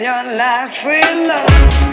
your life with love.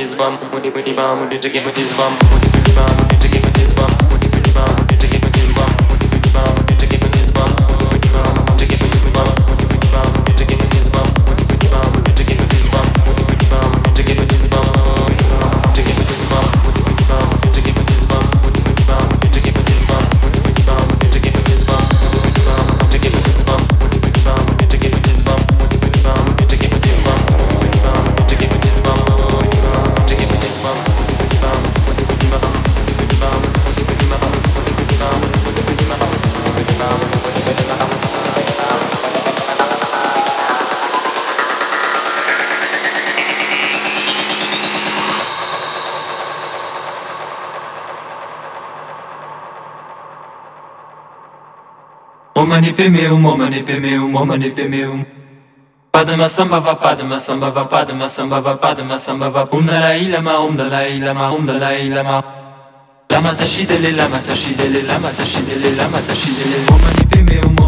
this bomb, money, money, bomb, money, to get with this bomb. manipemeum, o manipemeum, o manipemeum. Padma samba va padma samba va padma samba va padma samba va Om Dalai Lama Om Dalai Lama Om Dalai Lama. Lama tashidele lama tashidele lama tashidele lama tashidele Om manipemeum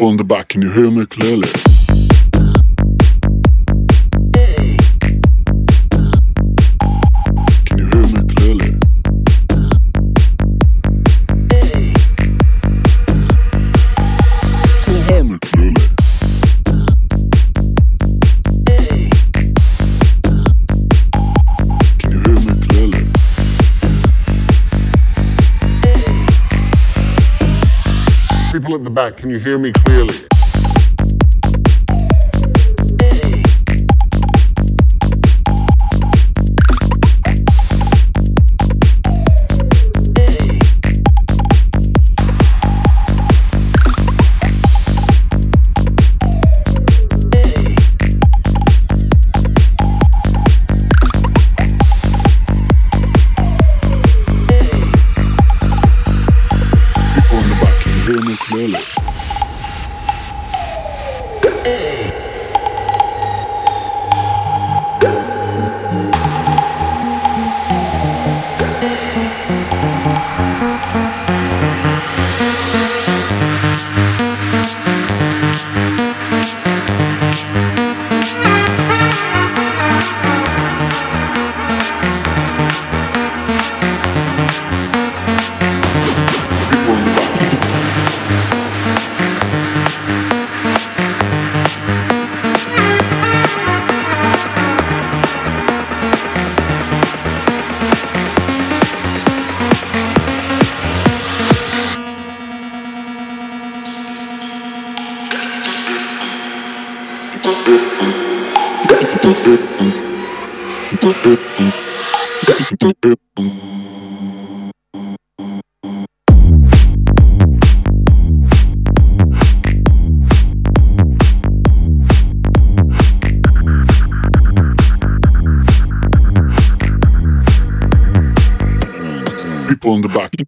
on the back, can you hear me clearly? people at the back, can you hear me clearly? People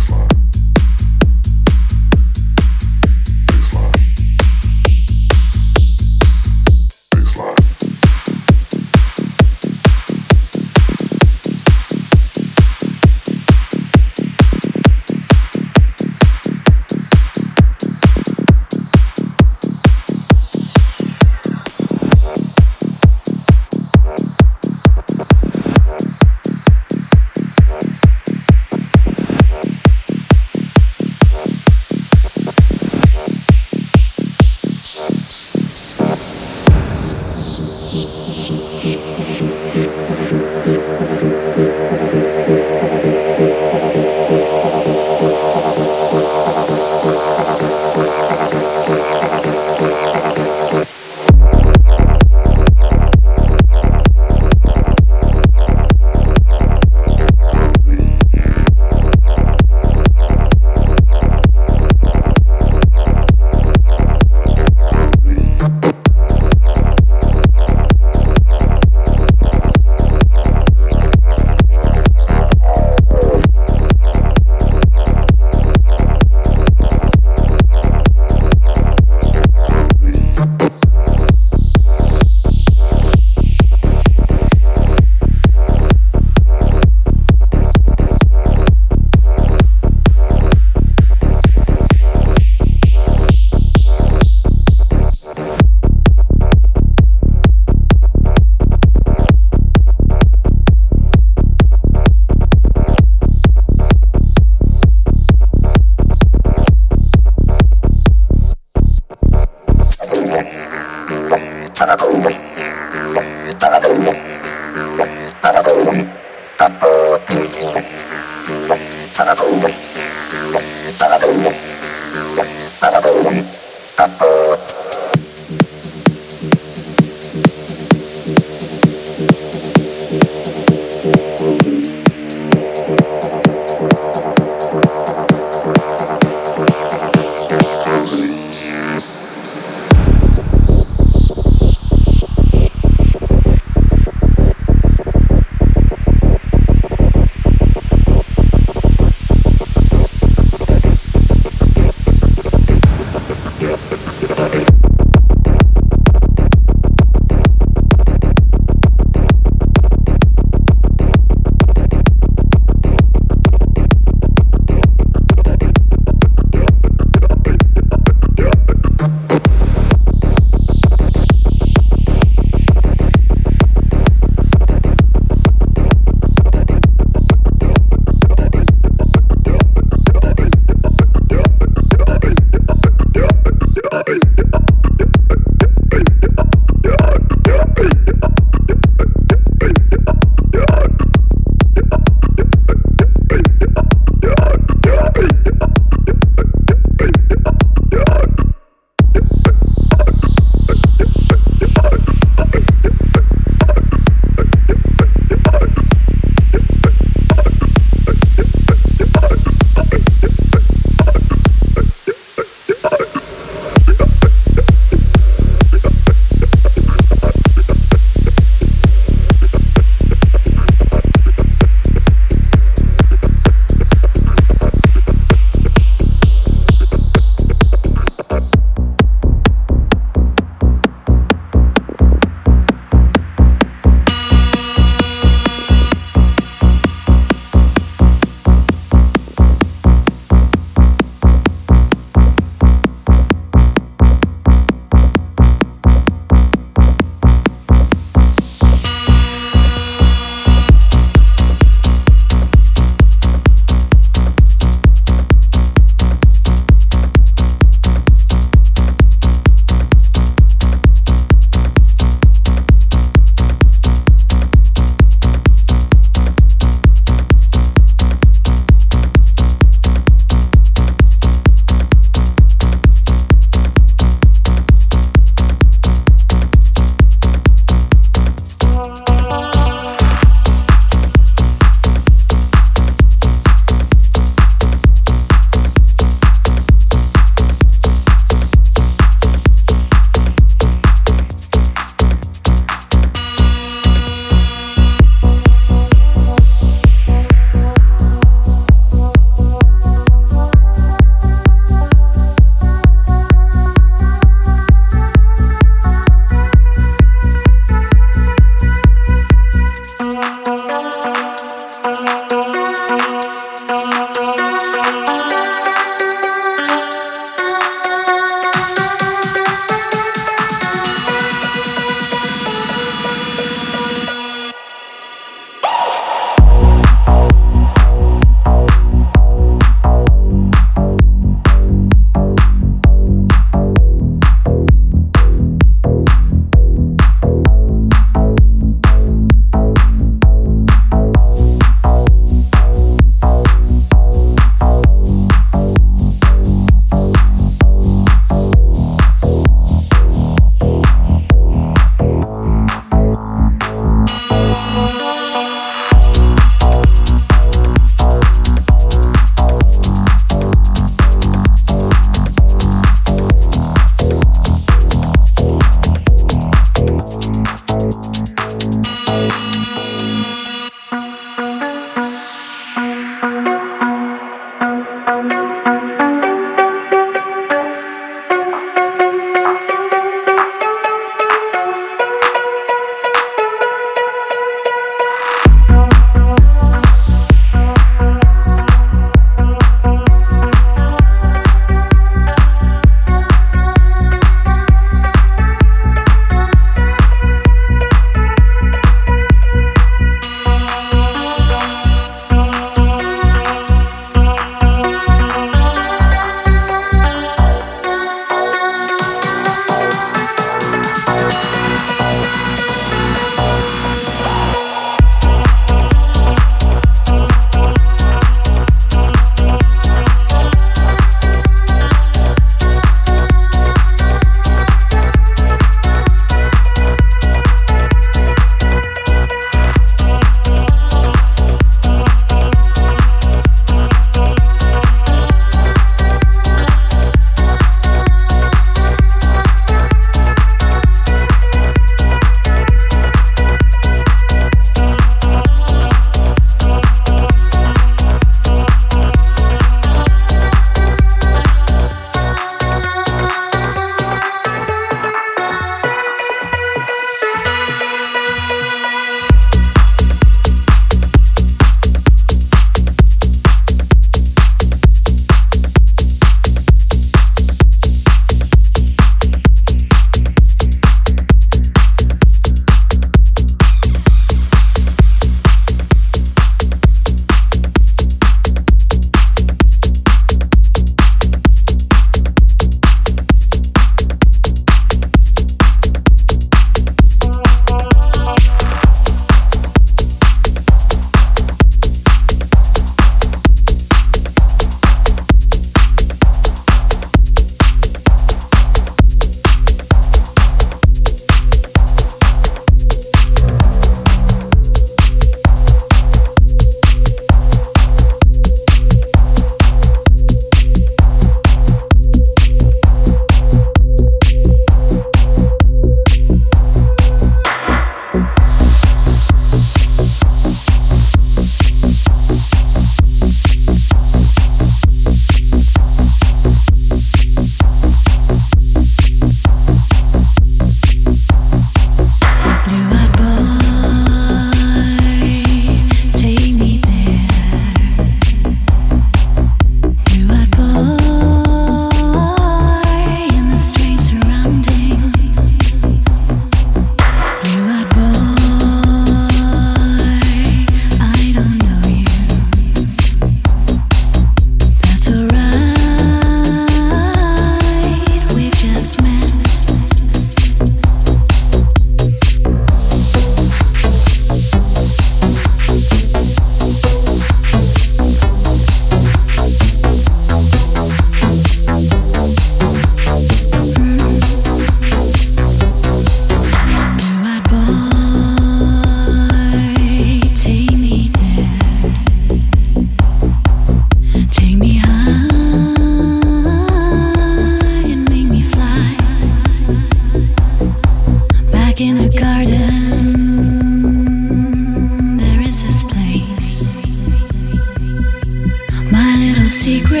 secret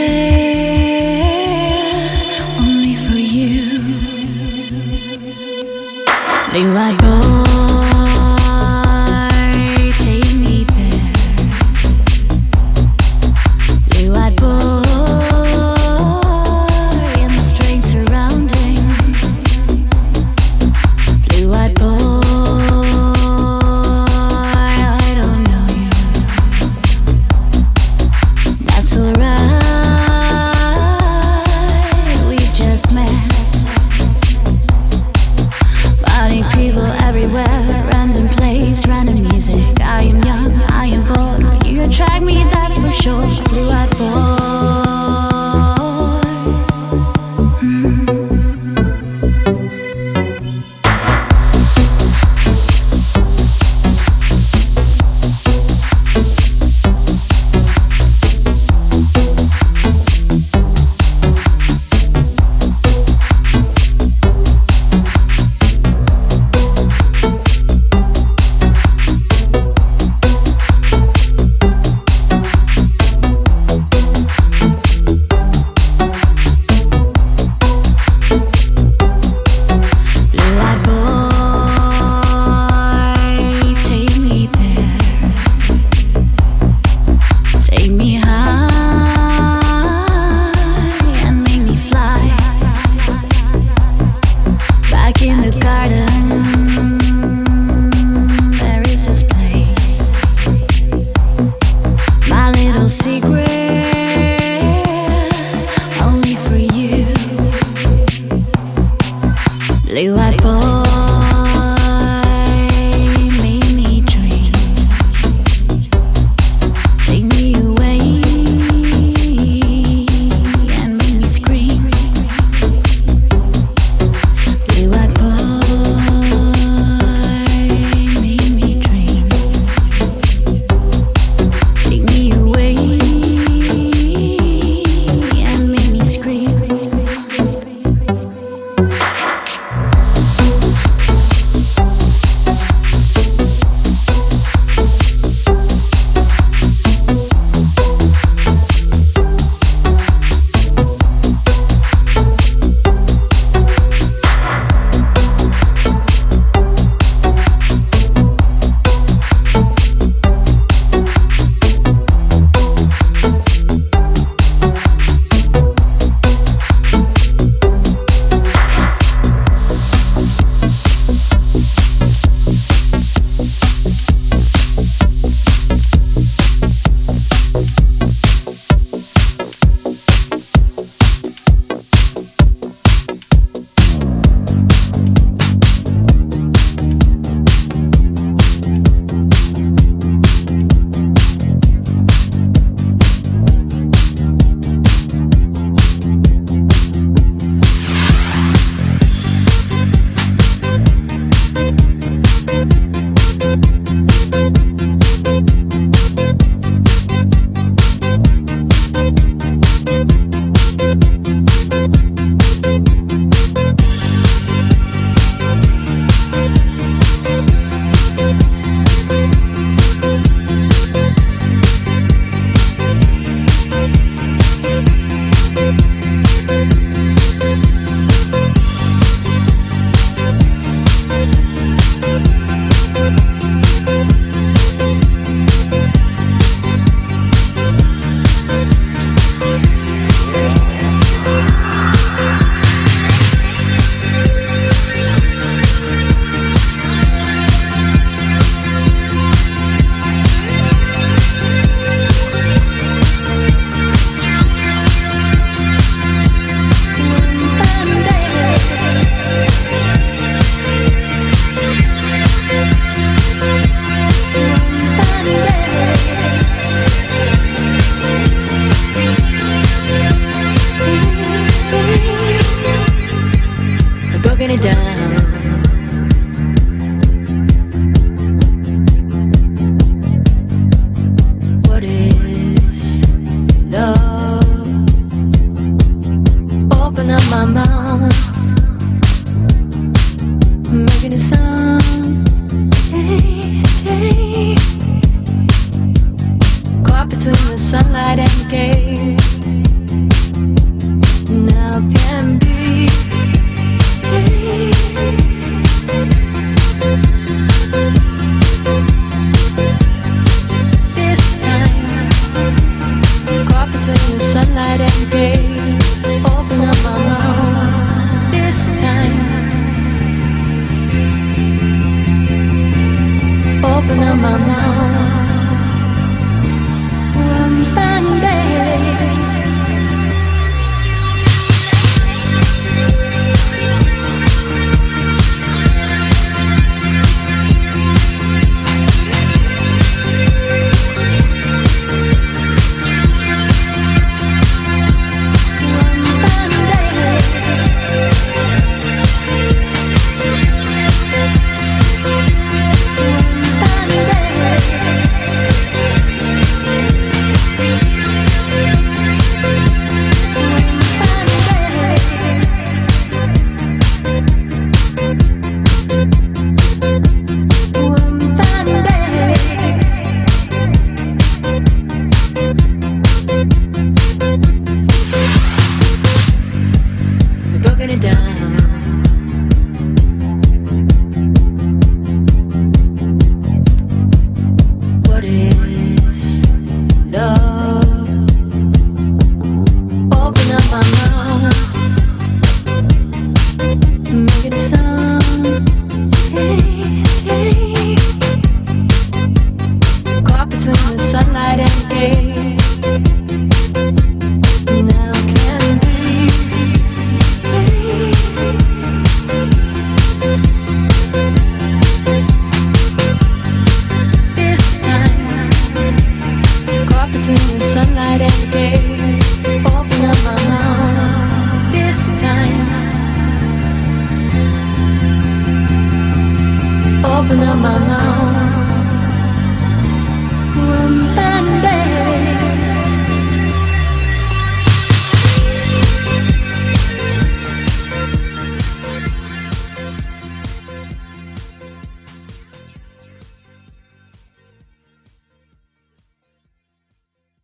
only for you. 你话多。